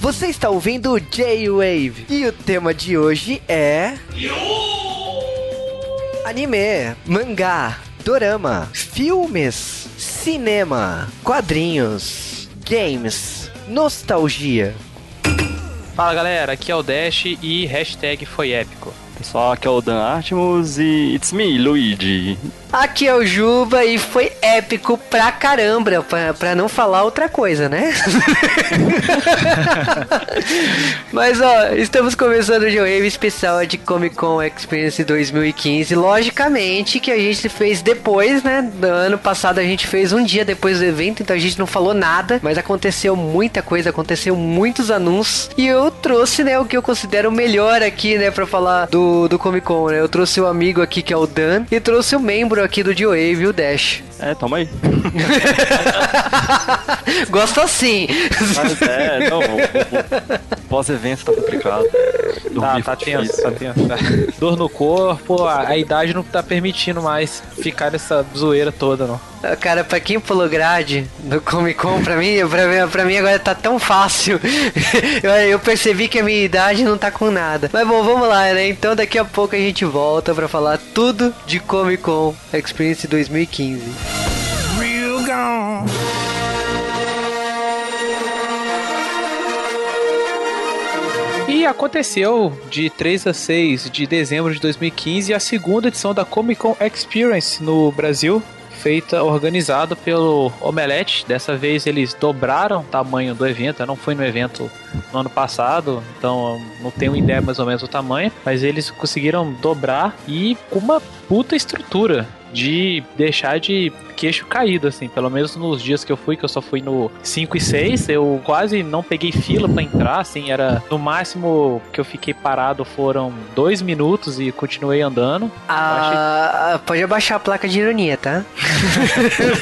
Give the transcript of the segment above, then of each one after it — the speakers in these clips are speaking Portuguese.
Você está ouvindo o J-Wave e o tema de hoje é. Anime, mangá, dorama, filmes, cinema, quadrinhos, games, nostalgia. Fala galera, aqui é o Dash e hashtag foi épico. Pessoal, aqui é o Dan Artemus e It's me, Luigi. Aqui é o Juba e foi épico pra caramba, pra, pra não falar outra coisa, né? Mas ó, estamos começando o G-Wave especial de Comic Con Experience 2015. Logicamente que a gente fez depois, né? Do ano passado a gente fez um dia depois do evento, então a gente não falou nada, mas aconteceu muita coisa, aconteceu muitos anúncios. E eu trouxe, né, o que eu considero melhor aqui, né, pra falar do, do Comic Con, né? Eu trouxe o um amigo aqui que é o Dan e trouxe o um membro aqui do G-Wave, o Dash. É, toma aí. Gosto assim. Mas é, não, pós-evento tá complicado. Dormir tá, tá tenso, tá tenso. Tá. Dor no corpo, a, a, idade não tá permitindo mais ficar nessa zoeira toda, não. Cara, pra quem pulou grade no Comic Con, pra mim, pra, mim, pra mim agora tá tão fácil. eu, eu percebi que a minha idade não tá com nada. Mas bom, vamos lá, né? Então daqui a pouco a gente volta pra falar tudo de Comic Con Experience 2015. E aconteceu de 3 a 6 de dezembro de 2015 a segunda edição da Comic Con Experience no Brasil, feita, organizado pelo Omelete. Dessa vez eles dobraram o tamanho do evento. Eu não fui no evento no ano passado, então não tenho ideia mais ou menos do tamanho, mas eles conseguiram dobrar e com uma puta estrutura de deixar de queixo caído, assim. Pelo menos nos dias que eu fui, que eu só fui no 5 e 6, eu quase não peguei fila para entrar, assim. Era no máximo que eu fiquei parado foram dois minutos e continuei andando. Ah, achei... pode abaixar a placa de ironia, tá?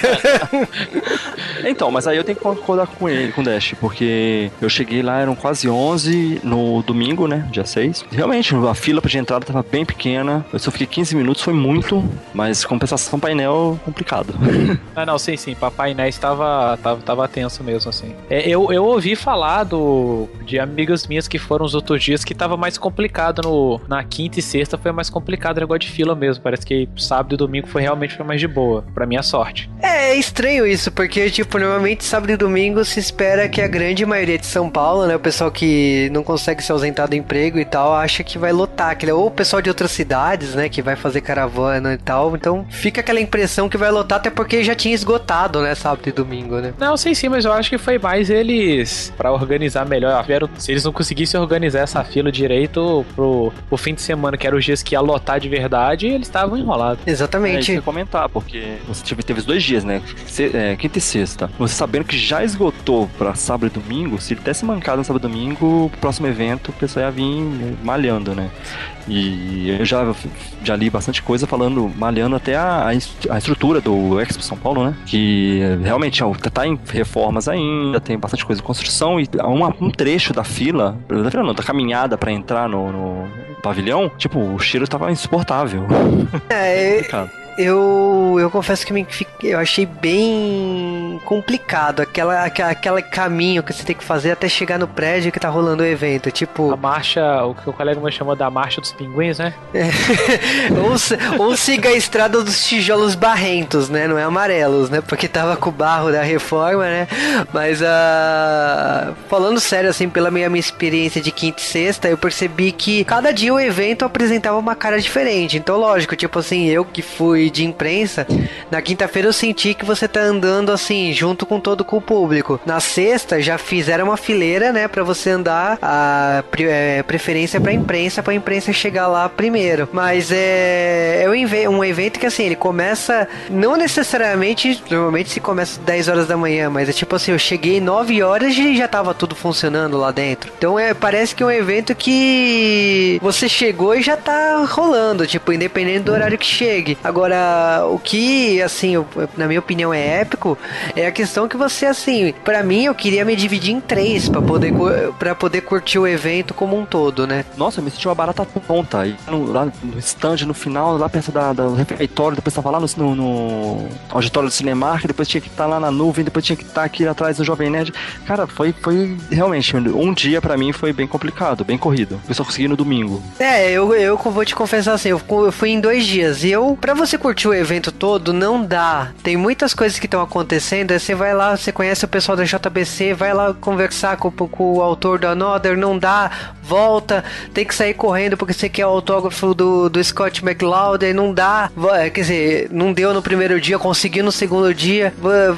então, mas aí eu tenho que concordar com ele, com o Dash, porque eu cheguei lá, eram quase 11 no domingo, né? Dia 6. Realmente, a fila de entrada tava bem pequena. Eu só fiquei 15 minutos, foi muito, mas compensação painel complicado. ah, não, sim, sim. Papai Inés estava tava, tava tenso mesmo, assim. É, eu, eu ouvi falar do, de amigas minhas que foram os outros dias que tava mais complicado no, na quinta e sexta, foi mais complicado o negócio de fila mesmo. Parece que sábado e domingo foi realmente foi mais de boa, pra minha sorte. É, é estranho isso, porque, tipo, normalmente sábado e domingo se espera que a grande maioria de São Paulo, né, o pessoal que não consegue se ausentar do emprego e tal, acha que vai lotar, que, ou o pessoal de outras cidades, né, que vai fazer caravana e tal, então fica aquela impressão que vai lotar até porque já tinha esgotado, né, sábado e domingo, né? Não, sim, sim, mas eu acho que foi mais eles para organizar melhor. Se eles não conseguissem organizar essa fila direito pro, pro fim de semana, que era os dias que ia lotar de verdade, eles estavam enrolados. Exatamente. É, isso comentar, porque você teve, teve os dois dias, né? É, quinta e sexta. Você sabendo que já esgotou para sábado e domingo, se ele tivesse mancado no sábado e domingo, próximo evento o pessoal ia vir malhando, né? E eu já, já li bastante coisa falando, malhando até a, a estrutura do Expo São Paulo, né? Que realmente tá em reformas ainda, tem bastante coisa de construção e uma, um trecho da fila, não, da caminhada para entrar no, no, pavilhão, tipo, o cheiro tava insuportável. É, eu, eu confesso que me, eu achei bem complicado aquela, aquela, aquele caminho que você tem que fazer até chegar no prédio que tá rolando o evento. Tipo. A marcha, o que o colega me chamou da marcha dos pinguins, né? Ou, ou siga a estrada dos tijolos barrentos, né? Não é amarelos, né? Porque tava com o barro da reforma, né? Mas uh, falando sério, assim, pela minha, minha experiência de quinta e sexta, eu percebi que cada dia o evento apresentava uma cara diferente. Então, lógico, tipo assim, eu que fui de imprensa, na quinta-feira eu senti que você tá andando assim, junto com todo com o público. Na sexta já fizeram uma fileira, né, para você andar a é, preferência para imprensa, para imprensa chegar lá primeiro. Mas é, é um evento que assim, ele começa não necessariamente, normalmente se começa 10 horas da manhã, mas é tipo assim, eu cheguei 9 horas e já tava tudo funcionando lá dentro. Então é, parece que é um evento que você chegou e já tá rolando, tipo, independente do horário que chegue. Agora Agora, o que, assim, na minha opinião é épico é a questão que você, assim, para mim eu queria me dividir em três para poder, pra poder curtir o evento como um todo, né? Nossa, eu me senti uma barata tonta. aí lá no stand, no final, lá perto da, do refeitório, depois tava lá no, no, no auditório do Cinemark, depois tinha que estar tá lá na nuvem, depois tinha que estar tá aqui atrás do Jovem Nerd. Cara, foi, foi realmente, um dia para mim foi bem complicado, bem corrido. Eu só consegui no domingo. É, eu, eu vou te confessar assim, eu, fui em dois dias. E eu, para você curtir o evento todo, não dá. Tem muitas coisas que estão acontecendo. Você vai lá, você conhece o pessoal da JBC, vai lá conversar com, com o autor do Another, não dá, volta, tem que sair correndo porque você quer o autógrafo do, do Scott McLeod, não dá. Quer dizer, não deu no primeiro dia, conseguiu no segundo dia.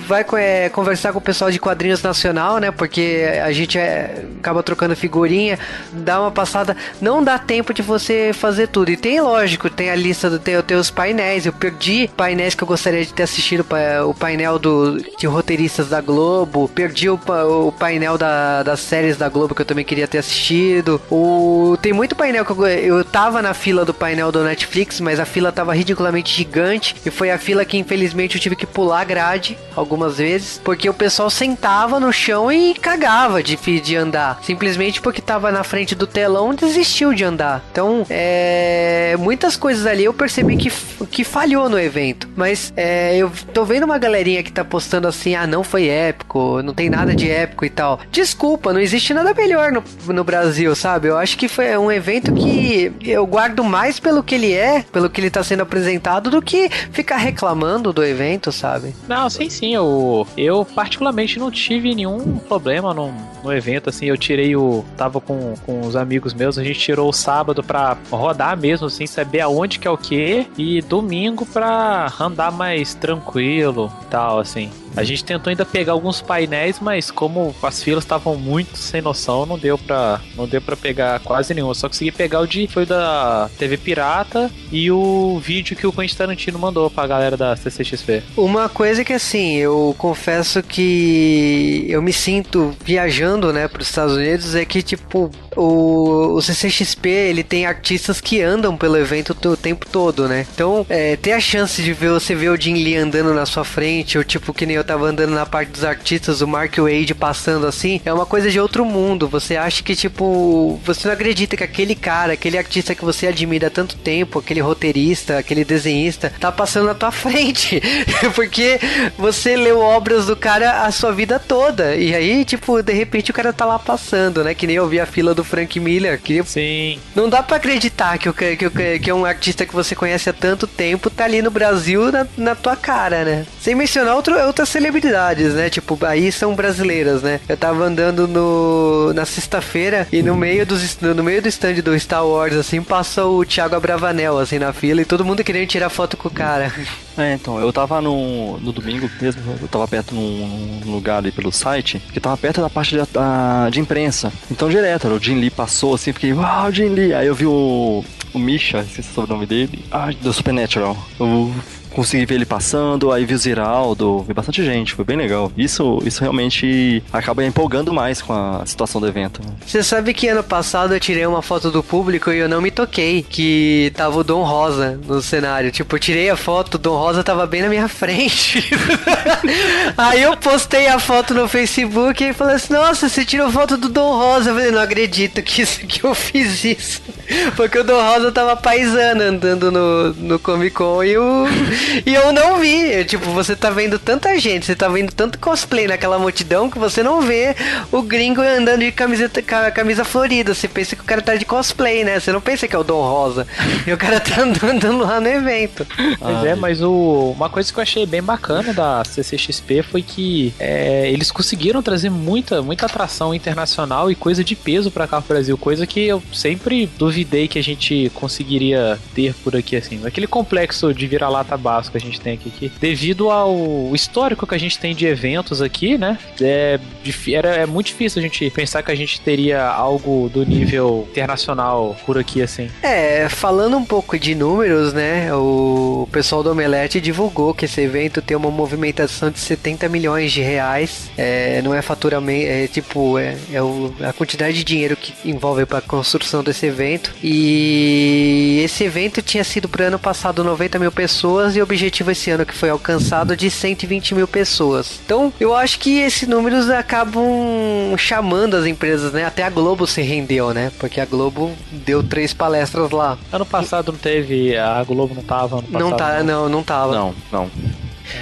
Vai é, conversar com o pessoal de quadrinhos nacional, né? Porque a gente é, acaba trocando figurinha, dá uma passada. Não dá tempo de você fazer tudo. E tem, lógico, tem a lista do tem os painéis. Perdi painéis que eu gostaria de ter assistido o painel do, de roteiristas da Globo. Perdi o, o painel da, das séries da Globo que eu também queria ter assistido. O, tem muito painel que eu, eu tava na fila do painel do Netflix, mas a fila tava ridiculamente gigante. E foi a fila que infelizmente eu tive que pular a grade algumas vezes. Porque o pessoal sentava no chão e cagava de, de andar. Simplesmente porque tava na frente do telão desistiu de andar. Então, é, muitas coisas ali eu percebi que, que falhou no evento. Mas é, eu tô vendo uma galerinha que tá postando assim: ah, não foi épico, não tem nada de épico e tal. Desculpa, não existe nada melhor no, no Brasil, sabe? Eu acho que foi um evento que eu guardo mais pelo que ele é, pelo que ele tá sendo apresentado, do que ficar reclamando do evento, sabe? Não, sim, sim. Eu, eu particularmente não tive nenhum problema no, no evento, assim. Eu tirei o. Tava com, com os amigos meus, a gente tirou o sábado pra rodar mesmo, assim, saber aonde que é o que. E domingo pra andar mais tranquilo e tal, assim. A gente tentou ainda pegar alguns painéis, mas como as filas estavam muito sem noção, não deu pra, não deu pra pegar quase nenhum. Eu só consegui pegar o de foi da TV Pirata e o vídeo que o Quentin Tarantino mandou pra galera da CCXP. Uma coisa que assim, eu confesso que eu me sinto viajando, né, pros Estados Unidos é que tipo, o, o CCXP ele tem artistas que andam pelo evento o tempo todo, né? Então, é, ter a chance de ver você ver o Jim Lee andando na sua frente, ou tipo que nem eu tava andando na parte dos artistas, o Mark Wade passando assim, é uma coisa de outro mundo. Você acha que tipo, você não acredita que aquele cara, aquele artista que você admira há tanto tempo, aquele roteirista, aquele desenhista, tá passando na tua frente, porque você leu obras do cara a sua vida toda. E aí, tipo, de repente o cara tá lá passando, né? Que nem eu vi a fila do Frank Miller. Que Sim. Não dá para acreditar que, que, que, que é um artista que você conhece há tanto tempo tá ali no Brasil na, na tua cara, né? Sem mencionar outro, outras celebridades, né? Tipo, aí são brasileiras, né? Eu tava andando no, na sexta-feira e no meio, dos, no meio do stand do Star Wars, assim, passa o Thiago Abravanel, assim, na fila e todo mundo querendo tirar foto com o cara. É, então, eu tava no, no domingo mesmo, eu tava perto num, num lugar ali pelo site, que tava perto da parte de, a, de imprensa. Então, direto, o Jim Lee passou assim, fiquei, uau, Jim Lee. Aí eu vi o, o Misha, esqueci o nome dele, ah, do Supernatural. Eu consegui ver ele passando, aí vi o Ziraldo, vi bastante gente, foi bem legal. Isso, isso realmente acaba empolgando mais com a situação do evento. Né? Você sabe que ano passado eu tirei uma foto do público e eu não me toquei que tava o Dom Rosa no cenário. Tipo, eu tirei a foto, o Dom Rosa tava bem na minha frente. aí eu postei a foto no Facebook e falei assim: Nossa, você tirou foto do Dom Rosa. Eu falei: Não acredito que, isso, que eu fiz isso. Porque o Dom Rosa tava paisando andando no, no Comic Con e o, e eu não vi. Tipo, você tá vendo tanta gente, você tá vendo tanto cosplay naquela multidão que você não vê o gringo andando de camiseta, camisa florida. Você pensa que o cara tá de cosplay, né? Você não pensa que é o Dom Rosa. E o cara tá andando lá no evento. Pois é, mas o, uma coisa que eu achei bem bacana da CCXP foi que é, eles conseguiram trazer muita, muita atração internacional e coisa de peso pra cá pro Brasil. Coisa que eu sempre duvidei que a gente conseguiria ter por aqui, assim. Aquele complexo de vira-lata básico que a gente tem aqui, que devido ao histórico que a gente tem de eventos aqui, né, é, era, é muito difícil a gente pensar que a gente teria algo do nível internacional por aqui, assim. É, falando um pouco de números, né, o pessoal do Omelete divulgou que esse evento tem uma movimentação de 70 milhões de reais, é, não é faturamento, é tipo, é, é o, a quantidade de dinheiro que envolve para a construção desse evento, e esse evento tinha sido para ano passado 90 mil pessoas e objetivo esse ano que foi alcançado de 120 mil pessoas. Então, eu acho que esses números acabam chamando as empresas, né? Até a Globo se rendeu, né? Porque a Globo deu três palestras lá. Ano passado não teve, a Globo não tava ano passado, Não tá, não, não tava. Não, não.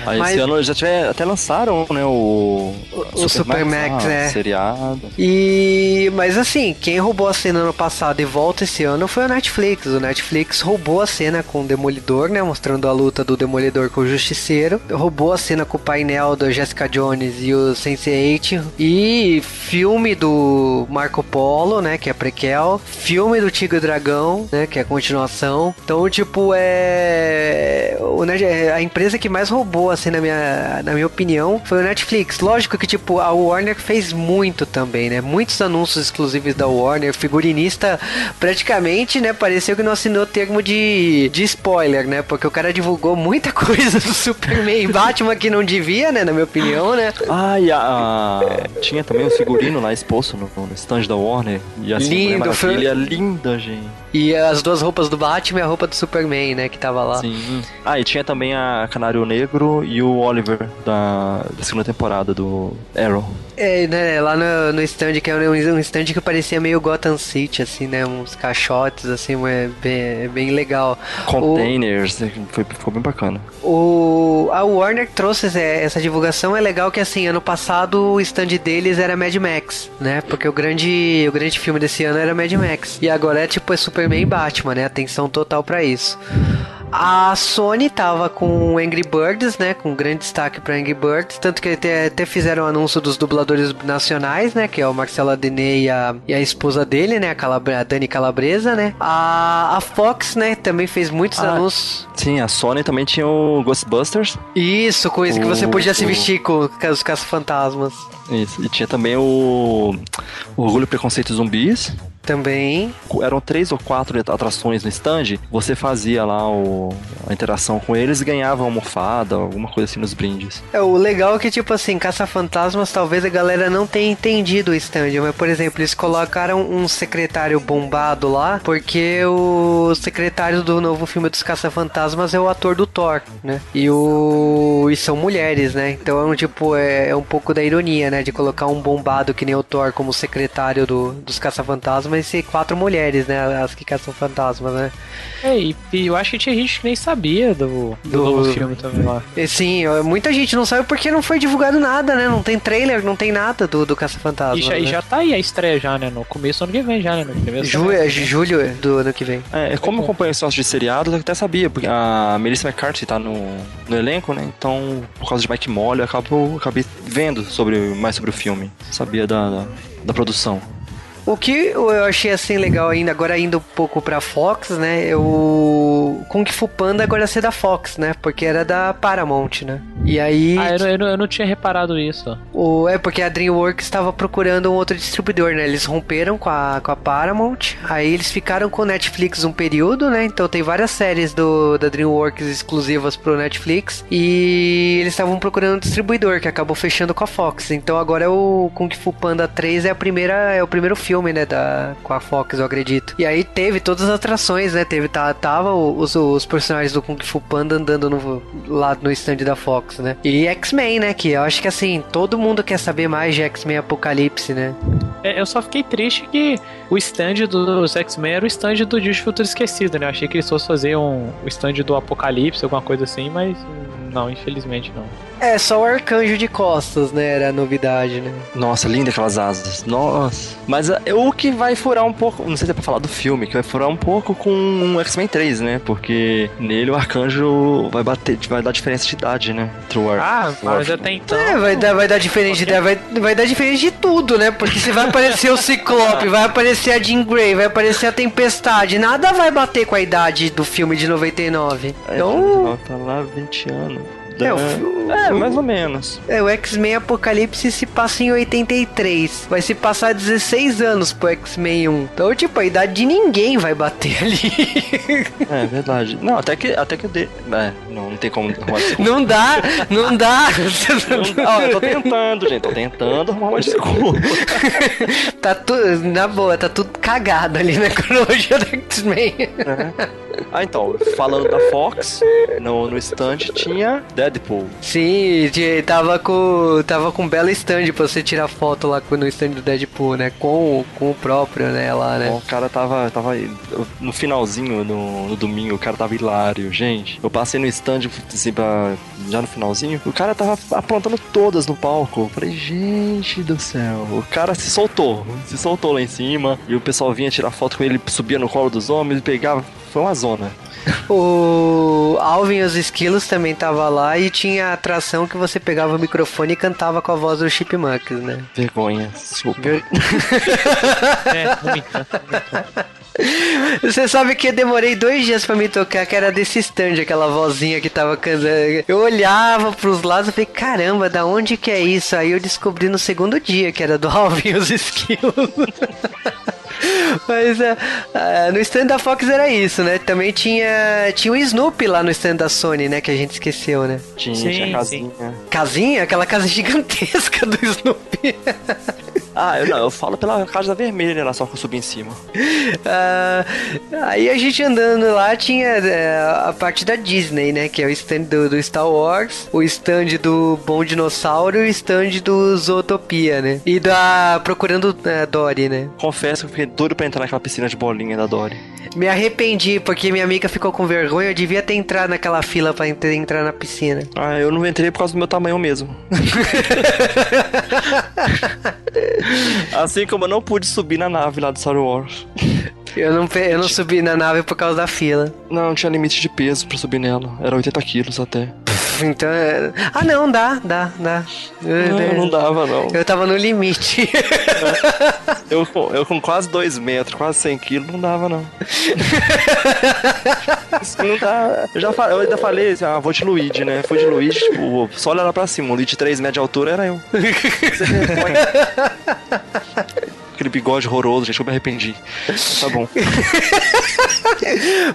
Aí Mas- esse ano já tiver, até lançaram, né, o... O Supermax, ah, é. Seriado. E mas assim, quem roubou a cena ano passado e volta esse ano foi o Netflix. O Netflix roubou a cena com o Demolidor, né, mostrando a luta do Demolidor com o Justiceiro. Roubou a cena com o painel da Jessica Jones e o Sense8 e filme do Marco Polo, né, que é prequel, filme do Tigre e Dragão, né, que é a continuação. Então, tipo, é o é a empresa que mais roubou assim na minha na minha opinião foi o Netflix. Lógico que tipo a Warner fez muito também, né? Muitos anúncios exclusivos da Warner, figurinista praticamente, né, pareceu que não assinou termo de, de spoiler, né? Porque o cara divulgou muita coisa do Superman e Batman que não devia, né, na minha opinião, né? Ah, e a, a- tinha também o figurino lá exposto no, no stand da Warner. E assim, Lindo, foi- é linda, gente. E as duas roupas do Batman e a roupa do Superman, né, que tava lá. Sim. Ah, e tinha também a Canário Negro e o Oliver da, da segunda temporada do Arrow. É, né, lá no, no stand, que é um, um stand que parecia meio Gotham City, assim, né, uns caixotes, assim, é bem, é bem legal. Containers, foi, ficou bem bacana. O, a Warner trouxe essa, divulgação, é legal que, assim, ano passado o stand deles era Mad Max, né, porque o grande, o grande filme desse ano era Mad Max. E agora é, tipo, é Superman e Batman, né, atenção total pra isso. A Sony tava com Angry Birds, né? Com grande destaque pra Angry Birds. Tanto que até, até fizeram o anúncio dos dubladores nacionais, né? Que é o Marcelo Adnet e a, e a esposa dele, né? A, Calabra, a Dani Calabresa, né? A, a Fox, né? Também fez muitos Ah. anúncios. Sim, a Sony também tinha o Ghostbusters. Isso, coisa que você O- podia se o- vestir com, os caça-fantasmas. Isso. E tinha também o, o Orgulho, Preconceito Zumbis. Também. Eram três ou quatro atrações no stand. Você fazia lá o, a interação com eles e ganhava uma almofada, alguma coisa assim nos brindes. É, o legal é que, tipo assim, Caça-Fantasmas, talvez a galera não tenha entendido o stand. Mas, por exemplo, eles colocaram um secretário bombado lá, porque o secretário do novo filme dos Caça-Fantasmas é o ator do Thor, né? E o. E são mulheres, né? Então é um tipo, é, é um pouco da ironia, né? De colocar um bombado que nem o Thor como secretário do, dos Caça-Fantasmas e ser quatro mulheres, né? As que caçam fantasmas, né? É, e, e eu acho que tinha gente que nem sabia do, do, Do- novo filme também lá. E, sim, muita gente não sabe porque não foi divulgado nada, né? Não tem trailer, não tem nada do, do Caça-Fantasma. E já, e né? já tá aí a estreia já, né? No começo do ano que vem já, né? No primeiro Ju- semestre. é, julho do ano que vem. É, como eu acompanho esse negócio de seriados, eu até sabia, porque a Melissa McCarthy tá no, no elenco, né? Então, por causa de Mike Molly, eu acabo, acabei vendo sobre, mais sobre o filme. Sabia da, da, da produção. O que eu achei assim legal ainda, agora indo um pouco pra Fox, né? O Kung Fu Panda agora ser da Fox, né? Porque era da Paramount, né? E aí. Ah, eu, não- eu, eu não tinha reparado isso. O, é porque a DreamWorks estava procurando um outro distribuidor, né? Eles romperam com a, com a Paramount, aí eles ficaram com o Netflix um período, né? Então tem várias séries do, da DreamWorks exclusivas pro Netflix e eles estavam procurando um distribuidor que acabou fechando com a Fox. Então agora é o Kung Fu Panda 3 é a primeira é o primeiro filme, né, da com a Fox, eu acredito. E aí teve todas as atrações, né? Teve tá, tava os, os personagens do Kung Fu Panda andando no, lá no stand da Fox, né? E X-Men, né? Que eu acho que assim, todo mundo quer saber mais de X-Men Apocalipse, né? É, eu só fiquei triste que o stand dos X-Men era o stand do Dia de Futuro Esquecido, né? Eu achei que eles fossem fazer um, stand do Apocalipse, alguma coisa assim, mas hum, não, infelizmente não. É, só o arcanjo de costas, né? Era a novidade, né? Nossa, linda aquelas asas. Nossa. Mas ah, o que vai furar um pouco, não sei se é pra falar do filme, que vai furar um pouco com o X-Men 3, né? Porque nele o arcanjo vai bater, vai dar diferença de idade, né? Entre o Ar- Ah, o mas até então. É, vai dar, vai dar diferente, de- vai, vai dar diferente de tudo, né? Porque se vai aparecer o Ciclope, vai aparecer a Jean Grey, vai aparecer a Tempestade, nada vai bater com a idade do filme de 99. É, Então, tá lá 20 anos. É, o fi- é, mais ou menos. é, o X-Men Apocalipse se passa em 83. Vai se passar 16 anos pro X-Men 1. Então, tipo, a idade de ninguém vai bater ali. É verdade. Não, até que até que de... é, não, não tem como arrumar desculpa. Não dá, não dá. Não, eu tô tentando, gente, tô tentando arrumar uma desculpa. tá tudo, na boa, tá tudo cagado ali na cronologia do X-Men. Ah, então, falando da Fox, no, no stand tinha Deadpool. Sim, de- tava com, tava com um belo stand pra você tirar foto lá com- no stand do Deadpool, né? Com, com o próprio, né? Lá, né? O cara tava, tava no finalzinho, no, no domingo, o cara tava hilário, gente. Eu passei no stand, assim, pra, já no finalzinho, o cara tava aprontando todas no palco. Eu falei, gente do céu. O cara se soltou, se soltou lá em cima, e o pessoal vinha tirar foto com ele, subia no colo dos homens, pegava. Foi uma zona. O Alvin e os Esquilos também tava lá e tinha a atração que você pegava o microfone e cantava com a voz do Chipmunks, né? Vergonha, desculpa. É, muito, muito. Você sabe que eu demorei dois dias pra me tocar, que era desse stand, aquela vozinha que tava cantando. Eu olhava pros lados e falei, caramba, da onde que é isso? Aí eu descobri no segundo dia que era do Alvin e os Esquilos. Mas é, é, no stand da Fox era isso, né? Também tinha, tinha o Snoopy lá no stand da Sony, né? Que a gente esqueceu, né? Tinha, Sim, tinha sim. casinha. Casinha? Aquela casa gigantesca do Snoopy. Ah, eu, não, eu falo pela casa vermelha lá, só que eu subi em cima. Ah, aí a gente andando lá tinha é, a parte da Disney, né? Que é o stand do, do Star Wars, o stand do Bom Dinossauro e o stand do Zootopia, né? E da Procurando é, Dory, né? Confesso que eu fiquei doido pra entrar naquela piscina de bolinha da Dory. Me arrependi porque minha amiga ficou com vergonha. Eu devia ter entrado naquela fila pra ent- entrar na piscina. Ah, eu não entrei por causa do meu tamanho mesmo. assim como eu não pude subir na nave lá do Star Wars. Eu não, eu não subi na nave por causa da fila. Não, não tinha limite de peso pra subir nela. Era 80 quilos até. Então. é- Ah, não, dá, dá, dá. Eu, Não, não dava, não. eu tava no limite. Eu, com- eu com quase 2 metros, quase 100 quilos, não dava, não. Isso não dá. Eu, já eu ainda falei assim, ah, vou de Luigi, né? Fui de Luigi, tipo, só olhar lá pra cima. Um Luigi de 3 metros de altura era eu. Aquele bigode horroroso, gente, eu me arrependi. Tá bom.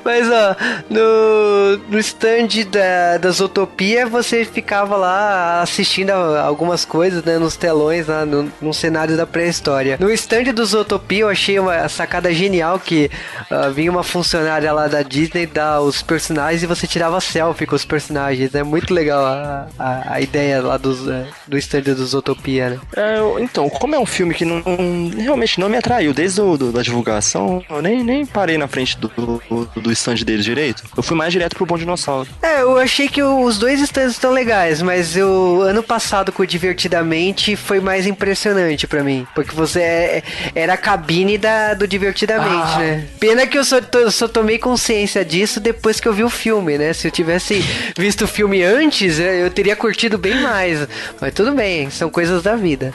Mas ó, no, no stand da, da Zootopia você ficava lá assistindo a- algumas coisas, né, nos telões, lá no, no cenário da pré-história. No stand do Zootopia eu achei uma sacada genial que ah, vinha uma funcionária lá da Disney dar os personagens e você tirava selfie com os personagens. É muito legal a, a, a ideia lá dos, eh, do stand do Zootopia, né? É, então, como é um filme que não, realmente não me atraiu desde o, do- da divulgação, eu nem, nem parei na frente do, do, do stand deles direito. Eu fui mais direto pro Bom Dinossauro. É, eu achei que os dois stands estão legais, mas o ano passado com o Divertidamente foi mais impressionante pra mim. Porque você é- era a cabine da, do Divertidamente, Ah. né? Pena que eu só, to- só tomei consciência disso depois que eu vi o filme, né? Se eu tivesse visto o filme antes, eu eu teria curtido bem mais. Mas tudo bem, são coisas da vida.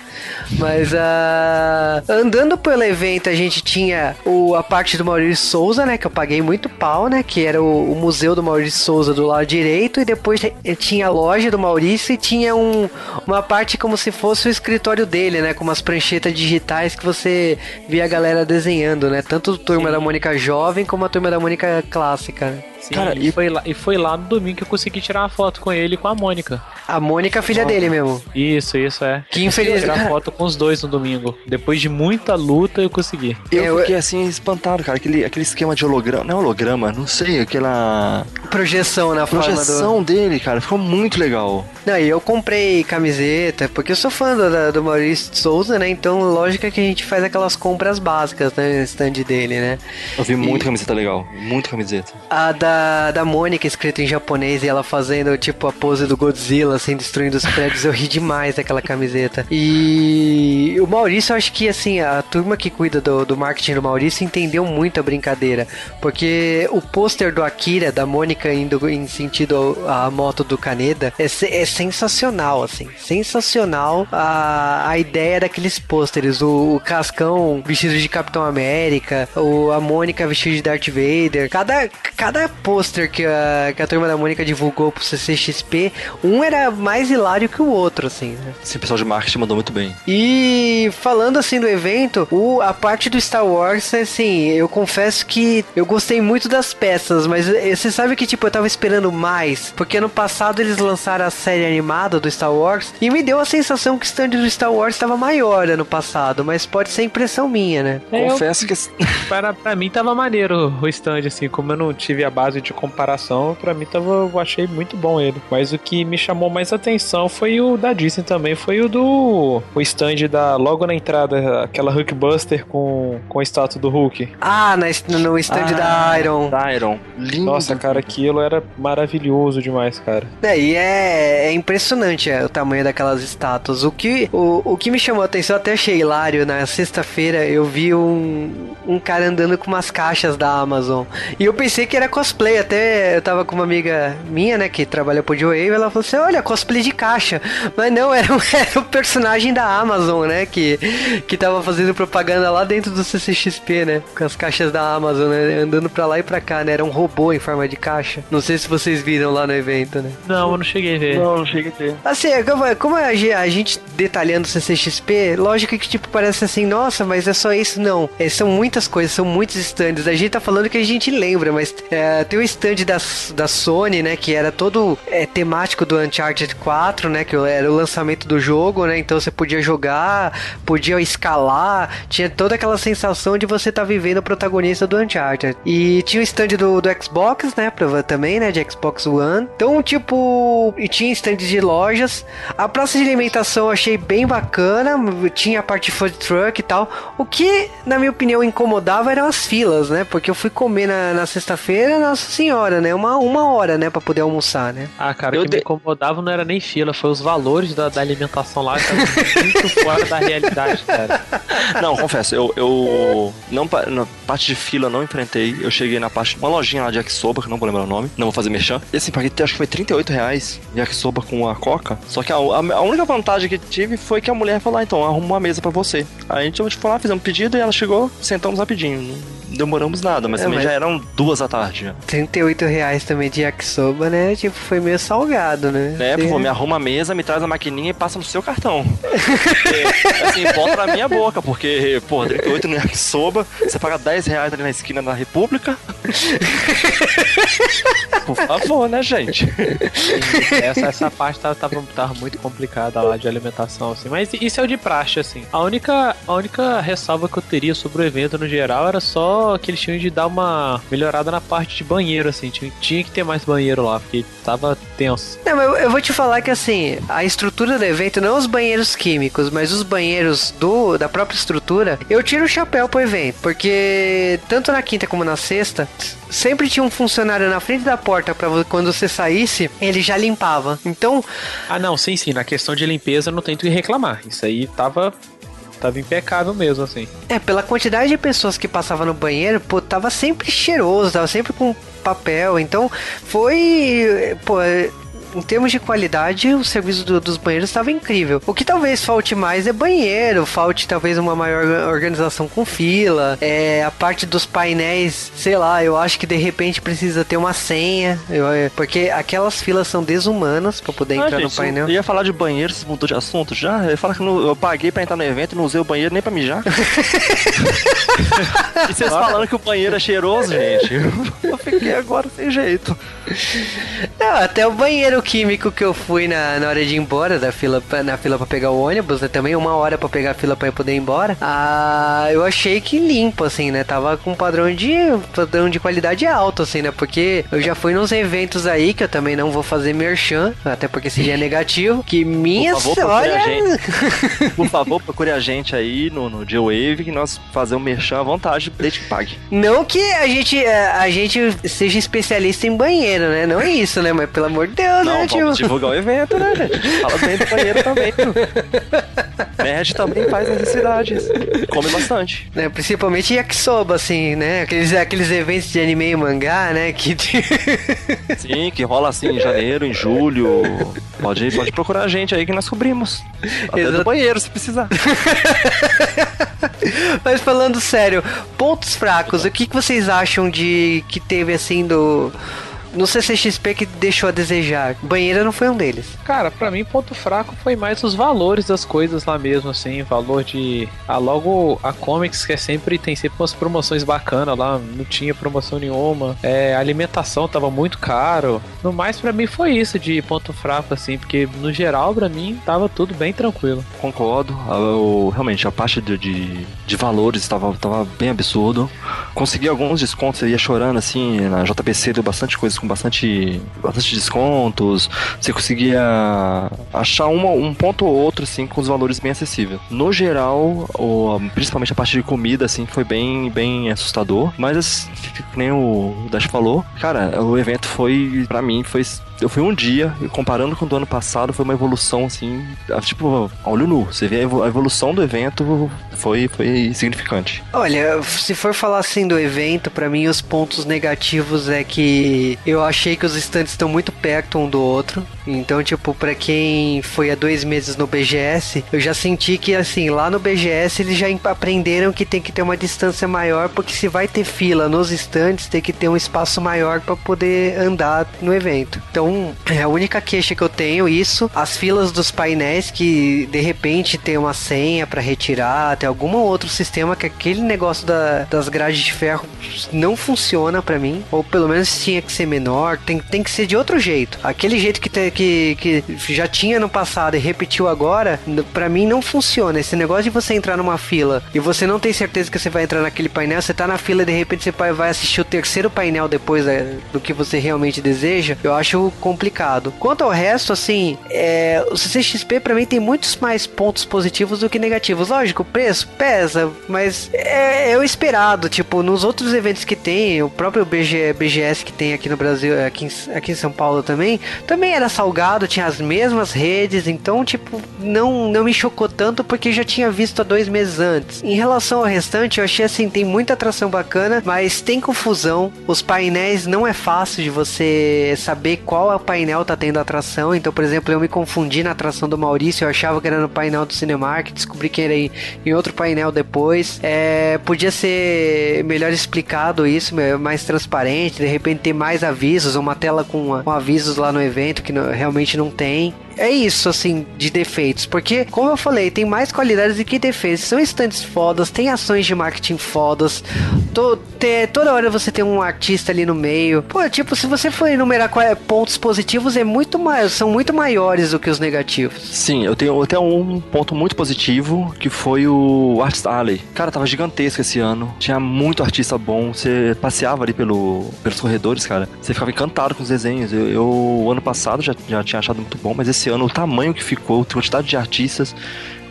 Mas ah, andando pelo evento, a gente tinha o, a parte do Maurício Souza, né? Que eu paguei muito pau, né? Que era o, o museu do Maurício Souza do lado direito. E depois te- tinha a loja do Maurício e tinha um, uma parte como se fosse o escritório dele, né? Com umas pranchetas digitais que você via a galera desenhando, né? Tanto a turma da Mônica jovem como a turma da Mônica clássica, né? Sim, Cara, e, foi lá, e foi lá no domingo que eu consegui tirar uma foto com ele e com a Mônica. A Mônica, filha dele mesmo. Isso, isso, é. Que infeliz- Tirar foto com os dois no domingo. Depois de muita luta, eu consegui. Eu É, fiquei assim, espantado, cara. Aquele, aquele esquema de holograma. Não é holograma, não sei, aquela Projeção na forma do. projeção dele, cara. Ficou muito legal. Não, e eu comprei camiseta, porque eu sou fã do, do Maurício Souza, né? Então, lógico que a gente faz aquelas compras básicas né, no stand dele, né? Eu vi muita E- camiseta legal. Muita camiseta. A da, da Mônica, escrita em japonês, e ela fazendo, tipo, a pose do Godzilla, assim, destruindo os prédios. Eu ri demais daquela camiseta. E o Maurício, eu acho que, assim, a turma que cuida do, do marketing do Maurício entendeu muito a brincadeira. Porque o pôster do Akira, da Mônica indo em sentido à moto do Kaneda, é, é sensacional, assim. Sensacional a, a ideia daqueles pôsteres. O, o Cascão vestido de Capitão América, o, a Mônica vestida de Darth Vader. Cada, cada pôster que a, que a turma da Mônica divulgou pro CCXP, um era, mais hilário que o outro, assim, né? Sim, o pessoal de marketing mandou muito bem. E falando assim do evento, o, a parte do Star Wars, assim, eu confesso que eu gostei muito das peças, mas eh, você sabe que, tipo, eu tava esperando mais, porque ano passado eles lançaram a série animada do Star Wars e me deu a sensação que o stand do Star Wars estava maior ano passado, mas pode ser impressão minha, né? É, Confesso que. Para, pra mim tava maneiro o stand, assim, como eu não tive a base de comparação, pra mim tava, eu achei muito bom ele. Mas o que me chamou mais atenção foi o da Disney também, foi o do o stand da logo na entrada, aquela Hulkbuster com, com a estátua do Hulk. Ah, na, no stand da Iron. Da Iron. Lindo. Nossa, cara, aquilo era maravilhoso demais, cara. É, e é, é impressionante é, o tamanho daquelas estátuas. O que, o, o que me chamou a atenção, eu até achei hilário, na sexta-feira eu vi um, um cara andando com umas caixas da Amazon. E eu pensei que era cosplay, até eu tava com uma amiga minha, né, que trabalha pro Joe ela falou assim, olha, cosplay de caixa. Mas não, era, era o personagem da Amazon, né, que, que tava fazendo propaganda lá dentro do CCXP, né, com as caixas da Amazon, né, andando pra lá e pra cá, né, era um robô em forma de caixa. Não sei se vocês viram lá no evento, né. Não, eu não cheguei a ver. Não, não chega a ter. Assim, como- como a ge- a gente detalhando o CCXP, lógico que tipo parece assim, nossa, mas é só isso? Não. É, são muitas coisas, são muitos stands. A gente tá falando que a gente lembra, mas é, tem o stand da, da Sony, né, que era todo é, temático do Uncharted 4, né, que era o lançamento do jogo, né, então você podia jogar, podia escalar, tinha toda aquela sensação de você estar tá vivendo o protagonista do Uncharted. E tinha o stand do, do Xbox, né, pra- também, né, de Xbox One. Então, tipo, e tinha stand de lojas. A praça de alimentação eu achei bem bacana, tinha a parte de food truck e tal. O que, na minha opinião, incomodava eram as filas, né? Porque eu fui comer na, na sexta-feira, nossa senhora, né? Uma, uma hora, né, pra poder almoçar, né? Ah, cara, o Eu que de- me incomodava não era nem fila, foi os valores da, da alimentação lá, que muito fora da realidade, cara. Não, confesso, eu, eu não na parte de fila não enfrentei. Eu cheguei na parte uma lojinha lá de yakisoba, que eu não vou lembrar o nome, não vou fazer merchan. E assim, paguei acho que foi 38 reais yakisoba com a coca. Só que a, a- a única vantagem que tive foi que a mulher falou: ah, então, arruma uma mesa pra você. Aí a gente foi lá, fizemos um pedido e ela chegou, sentamos rapidinho. Não demoramos nada, mas É, também mas- já eram duas da tarde. Já. 38 reais também de yakisoba, né? Tipo, foi meio salgado, né? Tem- pô, me arruma a mesa, me traz a maquininha e passa no seu cartão. Porque, assim, bota na minha boca, porque, pô, 38 no yakisoba, você paga 10 reais ali na esquina da República. Por favor, né, gente? Essa, essa parte tava, tava, tava muito complicada lá de alimentação, assim. Mas isso é o de praxe, assim. A única, a única ressalva que eu teria sobre o evento no geral era só que eles tinham de dar uma melhorada na parte de banheiro, assim. Tinha, tinha que ter mais banheiro lá, porque tava tenso. Não, mas eu, eu vou te falar que assim, a estrutura do evento, não os banheiros químicos, mas os banheiros do da própria estrutura, eu tiro o chapéu pro evento. Porque tanto na quinta como na sexta, sempre tinha um funcionário na frente da porta pra vo- quando você saísse, ele já limpava. Então, Ah, não, sim, sim. Na questão de limpeza, não tento reclamar. Isso aí tava. Tava impecável mesmo, assim. é, pela quantidade de pessoas que passavam no banheiro, pô, tava sempre cheiroso, tava sempre com papel. Então, foi. Pô. Em termos de qualidade, o serviço do- dos banheiros estava incrível. O que talvez falte mais é banheiro, falte talvez uma maior organização com fila, é, a parte dos painéis, sei lá, eu acho que de repente precisa ter uma senha, eu- é, porque aquelas filas são desumanas para poder Ah, entrar gente, no painel. Eu ia falar de banheiro, você mudou de assunto já? Eu falar que não- eu paguei pra entrar no evento e não usei o banheiro nem pra mijar. e vocês falando que o banheiro é cheiroso, gente. Eu fiquei agora sem jeito. Não, até o banheiro químico que eu fui na, na hora de ir embora da fila, pra- na fila pra pegar o ônibus, né, também uma hora pra pegar a fila pra eu poder ir embora. Ah, eu achei que limpo, assim, né? Tava com um padrão de padrão de qualidade alto, assim, né? Porque eu já fui nos eventos aí que eu também não vou fazer merchan, até porque se já é negativo, que minha Por favor, procure olha, a gente. Por favor, procure a gente aí no, no G-Wave que nós fazemos merchan à vontade, desde que pague. não que a gente eh, a gente seja especialista em banheiro, né? Não é isso, né? Mas pelo amor de Deus, Não, né, vamos divulgar o evento, né, gente? Fala bem do banheiro também. Nerd também faz necessidades. Come bastante. né, principalmente yakisoba, assim, né? Aqueles, aqueles eventos de anime e mangá, né? Que Sim, que rola assim em janeiro, em julho. Pode, pode procurar a gente aí que nós cobrimos. Até Exato. do banheiro, se precisar. Mas falando sério, pontos fracos, o que, que vocês acham de que teve assim do no CCXP que deixou a desejar? Banheira não foi um deles. Cara, para mim, ponto fraco foi mais os valores das coisas lá mesmo, assim. Valor de. Ah, logo a Comics, que é sempre tem sempre umas promoções bacanas lá, não tinha promoção nenhuma. É, a alimentação tava muito caro. No mais, para mim, foi isso de ponto fraco, assim, porque no geral, para mim, tava tudo bem tranquilo. Concordo. Eu, realmente, a parte de, de, de valores estava tava bem absurdo. Consegui alguns descontos, eu ia chorando assim, na JPC deu bastante coisas com bastante, bastante descontos. Você conseguia achar uma, um ponto ou outro assim com os valores bem acessíveis. No geral, o, principalmente a parte de comida assim foi bem, bem assustador, mas nem o Dash falou, cara, o evento foi para mim foi eu fui um dia, e comparando com o do ano passado, foi uma evolução, assim, tipo, olho nu. Você vê a evolução do evento foi, foi significante. Olha, se for falar assim do evento, para mim os pontos negativos é que eu achei que os stands estão muito perto um do outro. Então, tipo, para quem foi há dois meses no BGS, eu já senti que, assim, lá no BGS eles já aprenderam que tem que ter uma distância maior, porque se vai ter fila nos stands, tem que ter um espaço maior para poder andar no evento. Então, é a única queixa que eu tenho isso, as filas dos painéis que de repente tem uma senha para retirar, tem algum outro sistema que aquele negócio da, das grades de ferro não funciona para mim, ou pelo menos tinha que ser menor, tem, tem que ser de outro jeito. Aquele jeito que, te, que, que já tinha no passado e repetiu agora, para mim não funciona. Esse negócio de você entrar numa fila e você não tem certeza que você vai entrar naquele painel, você tá na fila e de repente você vai assistir o terceiro painel depois do que você realmente deseja, eu acho complicado. Quanto ao resto, assim, é, o CCXP para mim tem muitos mais pontos positivos do que negativos. Lógico, o preço pesa, mas é, é o esperado. Tipo, nos outros eventos que tem, o próprio BG, BGS que tem aqui no Brasil, aqui em, aqui em São Paulo também, também era salgado, tinha as mesmas redes, então, tipo, não, não me chocou tanto porque já tinha visto há dois meses antes. Em relação ao restante, eu achei assim, tem muita atração bacana, mas tem confusão. Os painéis não é fácil de você saber qual o painel tá tendo atração. Então, por exemplo, eu me confundi na atração do Maurício, eu achava que era no painel do Cinemark, descobri que era em outro painel depois. É, podia ser melhor explicado isso, mais transparente, de repente ter mais avisos, uma tela com, com avisos lá no evento que não, realmente não tem é isso, assim, de defeitos. Porque, como eu falei, tem mais qualidades do que defeitos. São estantes fodas, tem ações de marketing fodas. To, te, toda hora você tem um artista ali no meio. Pô, tipo, se você for enumerar pontos positivos, é muito mais, são muito maiores do que os negativos. Sim, eu tenho até um ponto muito positivo, que foi o Artist Alley. Cara, tava gigantesco esse ano. Tinha muito artista bom. Você passeava ali pelo, pelos corredores, cara. Você ficava encantado com os desenhos. Eu, eu ano passado já, já tinha achado muito bom, mas esse esse ano, o tamanho que ficou, a quantidade de artistas.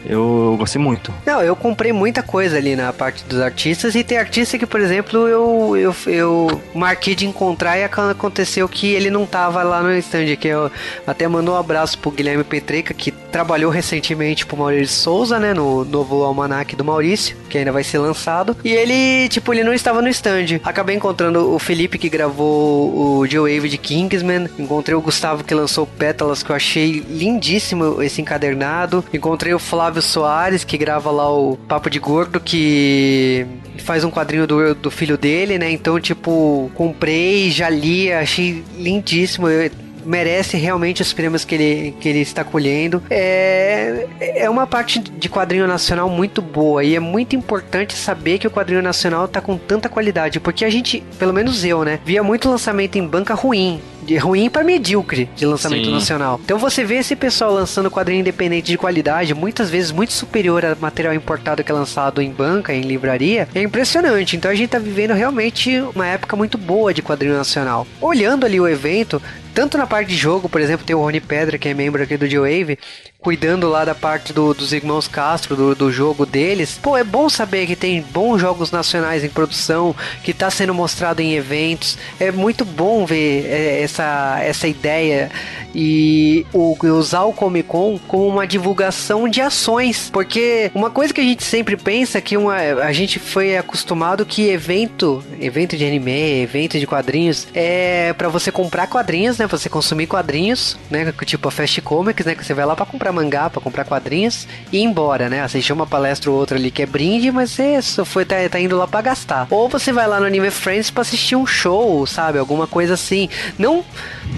Eu gostei muito. Não, eu comprei muita coisa ali na parte dos artistas e tem artista que, por exemplo, eu, eu, eu marquei de encontrar e aconteceu que ele não tava lá no stand, que eu até mandou um abraço pro Guilherme Petreca, que trabalhou recentemente pro Maurício Souza, né, no novo almanac do Maurício, que ainda vai ser lançado, e ele, tipo, ele não estava no stand. Acabei encontrando o Felipe que gravou o Joe Wave de Kingsman, encontrei o Gustavo que lançou Pétalas, que eu achei lindíssimo esse encadernado, encontrei o Flávio Soares, que grava lá o Papo de Gordo, que faz um quadrinho do, do filho dele, né? Então, tipo, comprei, já li, achei lindíssimo. Eu, merece realmente os prêmios que ele, que ele está colhendo. É, é uma parte de quadrinho nacional muito boa e é muito importante saber que o quadrinho nacional está com tanta qualidade, porque a gente, pelo menos eu, né, via muito lançamento em banca ruim de ruim para medíocre de lançamento Sim. nacional. Então você vê esse pessoal lançando quadrinho independente de qualidade, muitas vezes muito superior a material importado que é lançado em banca, em livraria, é impressionante. Então a gente tá vivendo realmente uma época muito boa de quadrinho nacional. Olhando ali o evento, tanto na parte de jogo, por exemplo, tem o Rony Pedra, que é membro aqui do G-Wave, cuidando lá da parte do, dos irmãos Castro, do, do, jogo deles. Pô, é bom saber que tem bons jogos nacionais em produção, que está sendo mostrado em eventos. É muito bom ver é, essa, essa ideia e o, usar o Comic Con como uma divulgação de ações. Porque uma coisa que a gente sempre pensa que uma, a gente foi acostumado que evento, evento de anime, evento de quadrinhos, é para você comprar quadrinhos, né? Você consumir quadrinhos, né? Tipo a Fast Comics, né? Que você vai lá para comprar mangá, para comprar quadrinhos e ir embora, né? Assistir uma palestra ou outra ali que é brinde, mas você só foi, tá, tá indo lá para gastar. Ou você vai lá no Anime Friends para assistir um show, sabe? Alguma coisa assim. Não,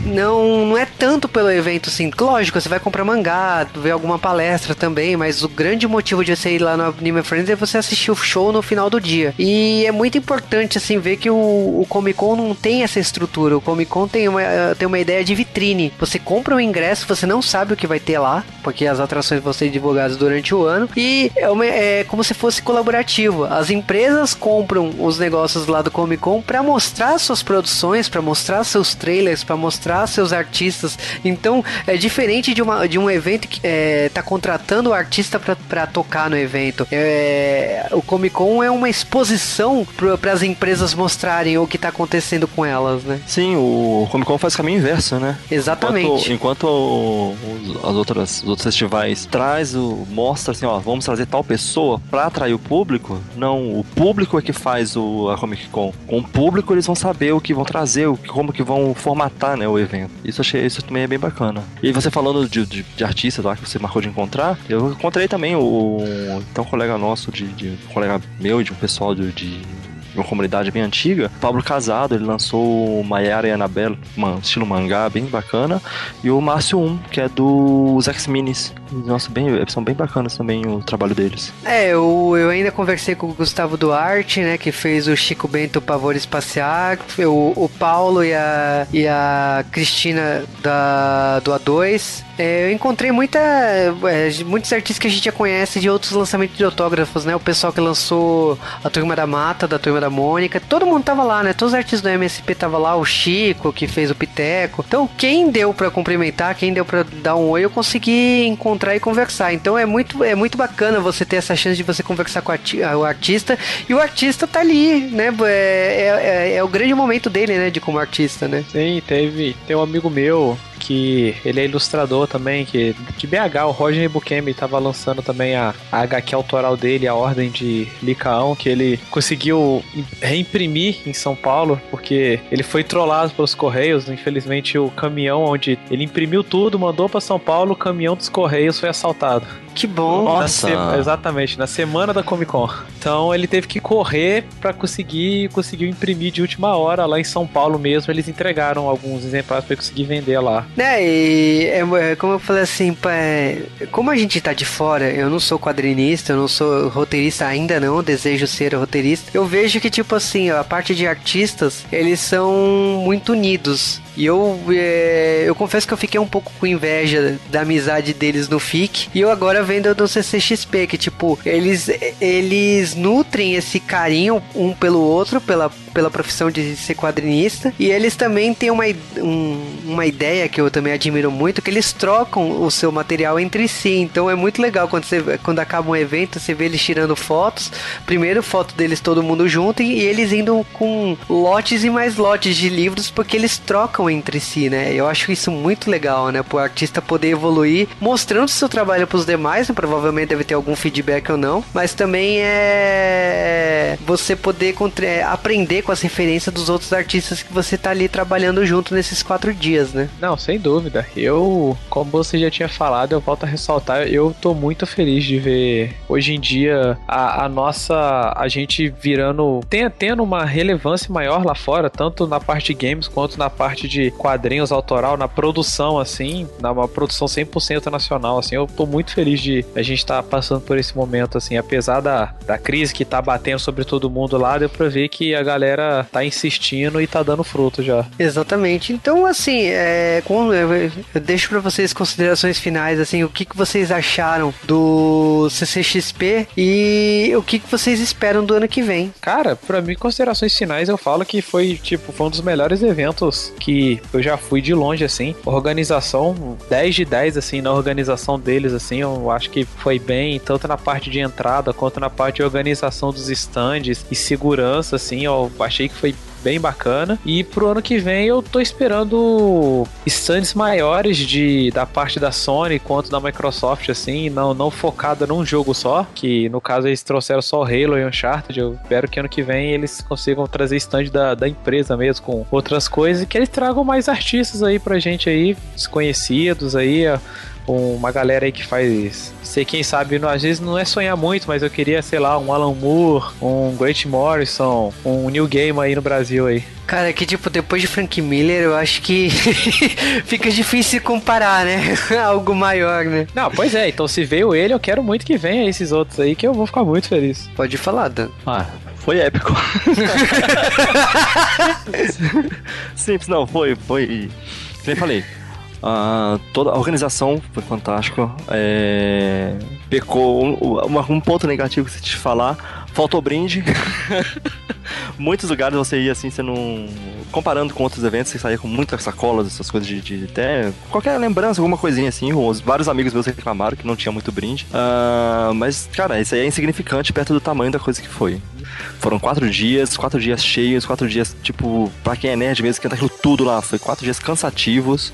não, não é tanto pelo evento, assim. Lógico, você vai comprar mangá, ver alguma palestra também, mas o grande motivo de você ir lá no Anime Friends é você assistir o show no final do dia. E é muito importante, assim, ver que o, o Comic Con não tem essa estrutura. O Comic Con tem uma, tem uma ideia de vitrine. Você compra um ingresso, você não sabe o que vai ter lá, porque as atrações vão ser divulgadas durante o ano. E é, uma, é como se fosse colaborativo. As empresas compram os negócios lá do Comic Con para mostrar suas produções, para mostrar seus trailers, para mostrar seus artistas. Então é diferente de, uma, de um evento que é, tá contratando o artista para tocar no evento. É, o Comic Con é uma exposição para as empresas mostrarem o que tá acontecendo com elas, né? Sim, o Comic Con faz caminho inverso, né? Exatamente. Enquanto, enquanto as outras, os outros festivais traz o mostra assim, ó, vamos trazer tal pessoa para atrair o público. Não, o público é que faz o a Comic Con. Com o público eles vão saber o que vão trazer, o como que vão formatar, né, o evento. Isso achei isso também é bem bacana. E você falando de, de, de artistas lá que você marcou de encontrar, eu encontrei também o então um colega nosso de, de um colega meu de um pessoal de, de uma comunidade bem antiga. Pablo Casado, ele lançou o Mayara e Annabelle, uma, estilo mangá, bem bacana. E o Márcio 1, que é dos X-Minis. Nossa, bem, são bem bacanas também o trabalho deles. É, eu, eu ainda conversei com o Gustavo Duarte, né, que fez o Chico Bento Pavor Espacial, o, o Paulo e a, e a Cristina da, do A2. É, eu encontrei muita, é, muitos artistas que a gente já conhece de outros lançamentos de autógrafos, né? O pessoal que lançou a Turma da Mata, da Turma da Mônica, todo mundo tava lá, né? Todos os artistas do MSP tava lá, o Chico, que fez o Piteco. Então, quem deu para cumprimentar, quem deu para dar um oi, eu consegui encontrar e conversar. Então, é muito, é muito bacana você ter essa chance de você conversar com o artista e o artista tá ali, né? É, é, é, é o grande momento dele, né? De como artista, né? Sim, teve. Tem um amigo meu que ele é ilustrador também, que de BH, o Roger Bukemi estava lançando também a, a HQ autoral dele, a Ordem de Licaão, que ele conseguiu reimprimir em São Paulo, porque ele foi trollado pelos Correios, infelizmente o caminhão onde ele imprimiu tudo, mandou para São Paulo, o caminhão dos Correios foi assaltado. Que bom. Nossa. Na exatamente, na semana da Comic Con. Então ele teve que correr para conseguir conseguiu imprimir de última hora lá em São Paulo mesmo. Eles entregaram alguns exemplares para conseguir vender lá. Né, e é, é, como eu falei assim, é, como a gente tá de fora, eu não sou quadrinista, eu não sou roteirista ainda não, desejo ser roteirista. Eu vejo que tipo assim, a parte de artistas, eles são muito unidos. E eu, é, eu confesso que eu fiquei um pouco com inveja da amizade deles no FIC. E eu agora vendo do CCXP, que tipo, eles, eles nutrem esse carinho um pelo outro, pela, pela profissão de ser quadrinista. E eles também têm uma, um, uma ideia que eu também admiro muito, que eles trocam o seu material entre si. Então é muito legal quando, você, quando acaba um evento, você vê eles tirando fotos. Primeiro foto deles todo mundo junto e, eles indo com lotes e mais lotes de livros, porque eles trocam entre si, né? Eu acho isso muito legal, né? Pro artista poder evoluir, mostrando seu trabalho pros demais, né? provavelmente deve ter algum feedback ou não, mas também é você poder é, aprender com as referências dos outros artistas que você tá ali trabalhando junto nesses quatro dias, né? Não, sem dúvida. Eu, como você já tinha falado, eu volto a ressaltar, eu tô muito feliz de ver hoje em dia a, a nossa, a gente virando, tem, tendo uma relevância maior lá fora, tanto na parte de games quanto na parte de quadrinhos autoral, na produção, assim, na produção 100% nacional, assim, eu tô muito feliz de a gente estar tá passando por esse momento, assim, apesar da, da crise que tá batendo sobre todo mundo lá, deu pra ver que a galera tá insistindo e tá dando fruto já. Exatamente. Então, assim, é, com, eu, eu deixo para vocês considerações finais, assim, o que, que vocês acharam do CCXP e o que, que vocês esperam do ano que vem. Cara, para mim, considerações finais, eu falo que foi, tipo, foi um dos melhores eventos que eu já fui de longe, assim. Organização, 10 de 10, assim, na organização deles, assim, eu acho que foi bem, tanto na parte de entrada quanto na parte de organização dos stands e segurança, assim, eu achei que foi bem bacana. E pro ano que vem eu tô esperando stands maiores de, da parte da Sony quanto da Microsoft, assim, não, não focada num jogo só, que no caso eles trouxeram só o Halo e Uncharted. Eu espero que ano que vem eles consigam trazer stand da, da empresa mesmo, com outras coisas, e que eles tragam mais artistas aí pra gente aí, desconhecidos aí, uma galera aí que faz. Sei quem sabe, às vezes não é sonhar muito, mas eu queria, sei lá, um Alan Moore, um Grant Morrison, um New Game aí no Brasil aí. Cara, é que tipo, depois de Frank Miller, eu acho que fica difícil comparar, né? Algo maior, né? Não, pois é, então se veio ele, eu quero muito que venha esses outros aí, que eu vou ficar muito feliz. Pode falar, Dan. Ah, foi épico. Simples, não, foi, foi. Como eu falei, Uh, toda a organização foi fantástica. É, pecou. Um, um, ponto negativo que você te falar: faltou brinde. Muitos lugares você ia assim, você não. Comparando com outros eventos, você saía com muitas sacolas, essas coisas de, de até. Qualquer lembrança, alguma coisinha assim. Os, vários amigos meus reclamaram que não tinha muito brinde. Uh, mas, cara, isso aí é insignificante perto do tamanho da coisa que foi. Foram quatro dias, quatro dias cheios, quatro dias, tipo, pra quem é nerd mesmo, que tá aquilo tudo lá. Foi quatro dias cansativos.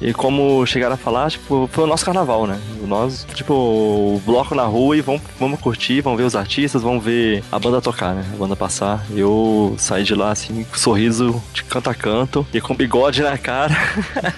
E como chegaram a falar, tipo, foi o nosso carnaval, né? Nós, tipo, o bloco na rua e vamos, vamos curtir, vamos ver os artistas, vamos ver a banda tocar, né? A banda passar. Eu saí de lá, assim, com sorriso de canto a canto e com bigode na cara.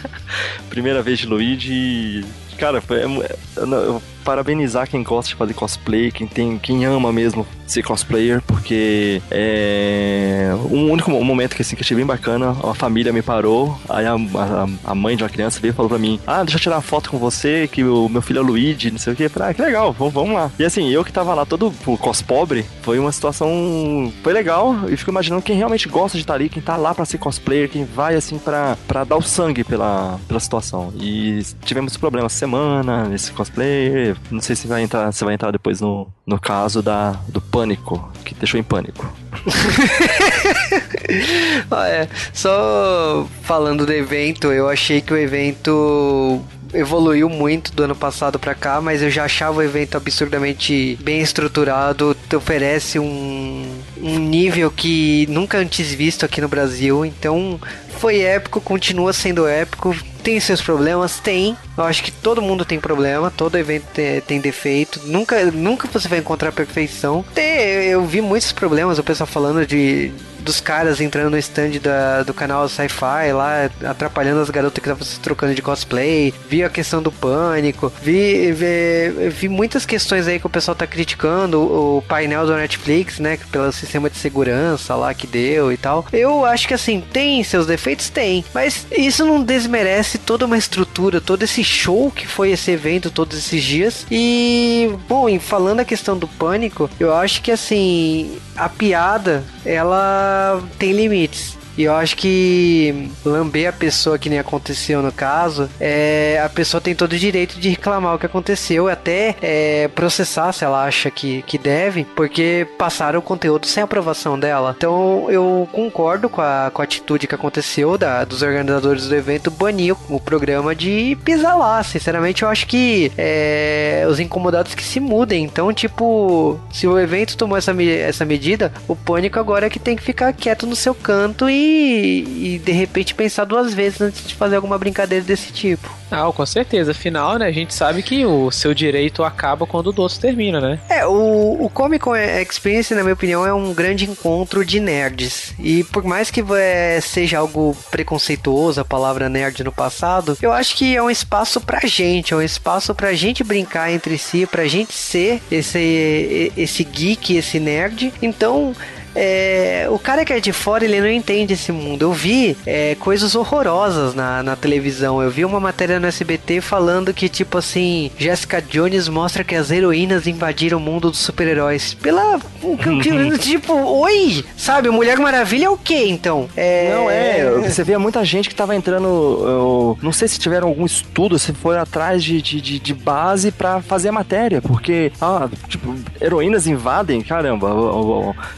Primeira vez de Luigi. Cara, foi, eu, eu, parabenizar quem gosta de fazer cosplay, quem tem, quem ama mesmo ser cosplayer, porque é um único momento que assim que achei bem bacana, a família me parou, aí a, a, a mãe de uma criança veio e falou pra mim: "Ah, deixa eu tirar foto com você, que o meu filho é Luigi, não sei o que". Falei: "Ah, que legal, vamos, vamos lá". E assim, eu que tava lá todo cos pobre, foi uma situação foi legal e fico imaginando quem realmente gosta de estar ali, quem tá lá para ser cosplayer, quem vai assim para dar o sangue pela pela situação. E tivemos problemas semana nesse cosplayer, não sei se vai entrar, se vai entrar depois no, no caso da, do pânico, que deixou em pânico. ah, é, só falando do evento, eu achei que o evento evoluiu muito do ano passado para cá, mas eu já achava o evento absurdamente bem estruturado, oferece um, um nível que nunca antes visto aqui no Brasil, então foi épico, continua sendo épico, tem seus problemas? Tem. Eu acho que todo mundo tem problema, todo evento tem, defeito. Nunca, nunca você vai encontrar perfeição. Tem, eu vi muitos problemas, o pessoal falando de dos caras entrando no stand da, do canal Sci-Fi lá, atrapalhando as garotas que estavam se trocando de cosplay. Vi a questão do pânico. Vi, vi, vi, muitas questões aí que o pessoal tá criticando. O, o painel do Netflix, né? Pelo sistema de segurança lá que deu e tal. Eu acho que assim, tem seus defeitos? Tem. Mas isso não desmerece toda uma estrutura, todo esse show que foi esse evento todos esses dias. E, bom, falando a questão do pânico, eu acho que assim, a piada, ela tem limites. E eu acho que lamber a pessoa que nem aconteceu no caso, é, a pessoa tem todo o direito de reclamar o que aconteceu, até é, processar se ela acha que, que deve, porque passaram o conteúdo sem aprovação dela. Então eu concordo com a, com a atitude que aconteceu da, dos organizadores do evento banir o, o programa de pisar lá. Sinceramente, eu acho que é, os incomodados que se mudem. Então, tipo, se o evento tomou essa, essa medida, o pânico agora é que tem que ficar quieto no seu canto e e, de repente pensar duas vezes antes de fazer alguma brincadeira desse tipo. Não, com certeza. Afinal, né, a gente sabe que o seu direito acaba quando o do outro termina, né? É, o, o Comic Con Experience, na minha opinião, é um grande encontro de nerds. E por mais que é, seja algo preconceituoso a palavra nerd no passado, eu acho que é um espaço pra gente, é um espaço pra gente brincar entre si, pra gente ser esse, esse geek, esse nerd. Então, é, o cara que é de fora, ele não entende esse mundo. Eu vi é, coisas horrorosas na, na televisão. Eu vi uma matéria no SBT falando que, tipo assim, Jessica Jones mostra que as heroínas invadiram o mundo dos super-heróis. Pela. tipo, oi! Sabe, Mulher Maravilha é o que então? É... Não, é. Você vê muita gente que tava entrando. Eu, não sei se tiveram algum estudo, se foi atrás de, de, de, de base para fazer a matéria. Porque, ah, tipo, heroínas invadem, caramba.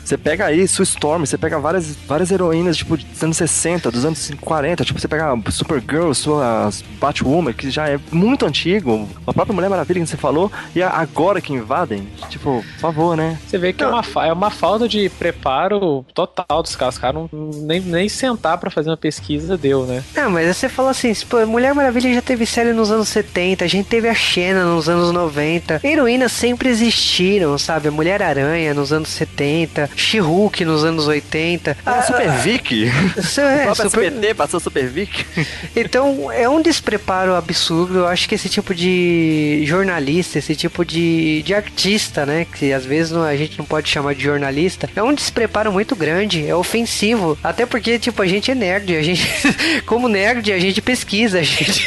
Você pega aí, Sue Storm, você pega várias, várias heroínas, tipo, dos anos 60, dos anos 40, tipo, você pega Supergirl, suas Batwoman, que já é muito antigo, a própria Mulher Maravilha que você falou, e agora que invadem, tipo, por favor, né? Você vê que é uma, é uma falta de preparo total dos caras, os caras não, nem, nem sentar para fazer uma pesquisa deu, né? Não, mas você fala assim, pô, Mulher Maravilha já teve série nos anos 70, a gente teve a Xena nos anos 90, heroínas sempre existiram, sabe? A Mulher Aranha nos anos 70, she Hulk nos anos 80. Ah, ah Super Vic? É, Super... SBT passou Super Vic. Então, é um despreparo absurdo. Eu acho que esse tipo de jornalista, esse tipo de, de artista, né? Que às vezes não, a gente não pode chamar de jornalista, é um despreparo muito grande, é ofensivo. Até porque, tipo, a gente é nerd, a gente, como nerd, a gente pesquisa, a gente.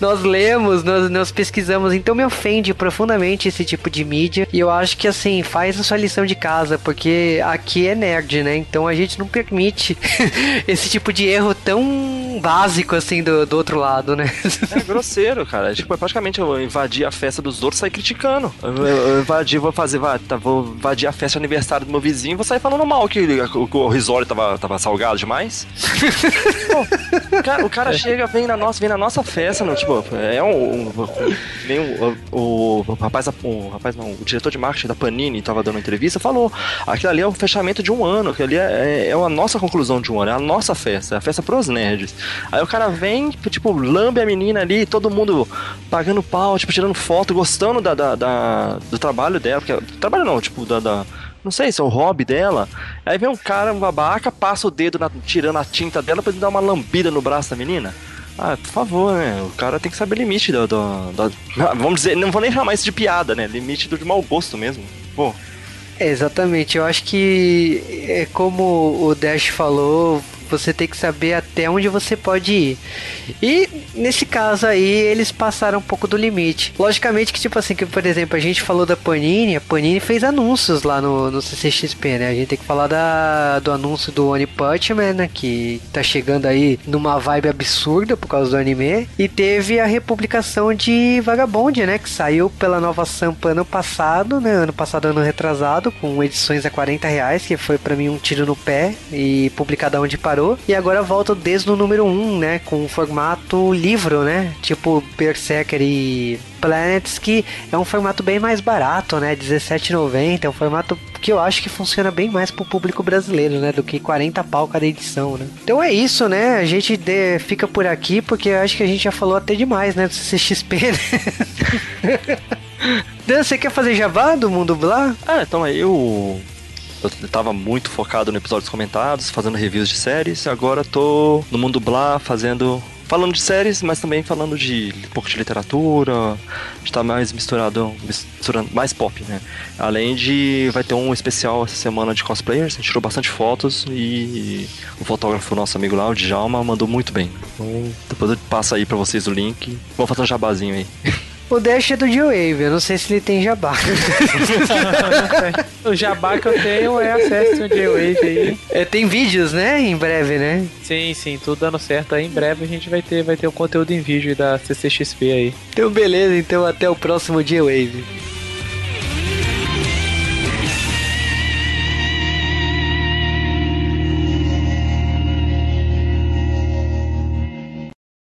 nós lemos, nós, nós pesquisamos, então me ofende profundamente esse tipo de mídia. E eu acho que assim, faz a sua lição de casa, porque aqui é nerd, né? Então a gente não permite esse tipo de erro tão básico assim do, do outro lado, né? É grosseiro, cara. Tipo, é praticamente eu invadir a festa dos outros e sair criticando. Eu, eu invadir, vou fazer, tá, vou invadir a festa de aniversário do meu vizinho e vou sair falando mal que o, risório tava, tava salgado demais. Pô, cara, o cara é. chega, vem na nossa, vem na nossa festa, não, tipo, é um. um, um o, o, rapaz, o rapaz não, o diretor de marketing da Panini tava dando uma entrevista, falou: aquilo ali é o fechamento de um ano, aquilo ali é, é, é a nossa conclusão de um ano, é a nossa festa, é a festa pros nerds. Aí o cara vem, tipo, lambe a menina ali, todo mundo pagando pau, tipo, tirando foto, gostando da, da, da do trabalho dela, porque trabalho não, tipo, da, da não sei se é o hobby dela. Aí vem um cara, um babaca, passa o dedo na, tirando a tinta dela pra dar uma lambida no braço da menina. Ah, por favor, né? O cara tem que saber limite do, do, do, Vamos dizer, não vou nem chamar isso de piada, né? Limite do de mau gosto mesmo. Pô. Exatamente, eu acho que é como o Dash falou, você tem que saber até onde você pode ir. E nesse caso aí, eles passaram um pouco do limite. Logicamente que, tipo assim, que por exemplo, a gente falou da Panini, a Panini fez anúncios lá no, no CCXP, né? A gente tem que falar da, do anúncio do One Punch Man, né? Que tá chegando aí numa vibe absurda por causa do anime. E teve a republicação de Vagabond, né? Que saiu pela Nova Sampa ano passado, né? Ano passado, ano retrasado, com edições a 40 reais, que foi para mim um tiro no pé. E publicada onde parou parou e agora volta desde o número 1, né? Com o formato livro, né? Tipo Berserker e Planets, que é um formato bem mais barato, né? R$17,90. É um formato que eu acho que funciona bem mais pro público brasileiro, né? Do que 40 pau cada edição, né? Então é isso, né? A gente de, fica por aqui porque eu acho que a gente já falou até demais, né? Do CXP, né? Dan, você quer fazer jabá do Mundo Blá? Ah, então aí eu eu tava muito focado no episódios comentados, fazendo reviews de séries. Agora tô no mundo Blá fazendo falando de séries, mas também falando de um pouco de literatura, está mais misturado, misturando mais pop, né? Além de vai ter um especial essa semana de cosplayers, a gente tirou bastante fotos e o fotógrafo nosso amigo lá, o Djalma, mandou muito bem. Então, depois eu passo aí para vocês o link. Vou fazer um jabazinho aí. O Dash é do G-Wave, eu não sei se ele tem jabá. o jabá que eu tenho é acesso ao G-Wave aí. É, tem vídeos, né? Em breve, né? Sim, sim, tudo dando certo aí. Em breve a gente vai ter, vai ter um conteúdo em vídeo da CCXP aí. Então beleza, então até o próximo G-Wave.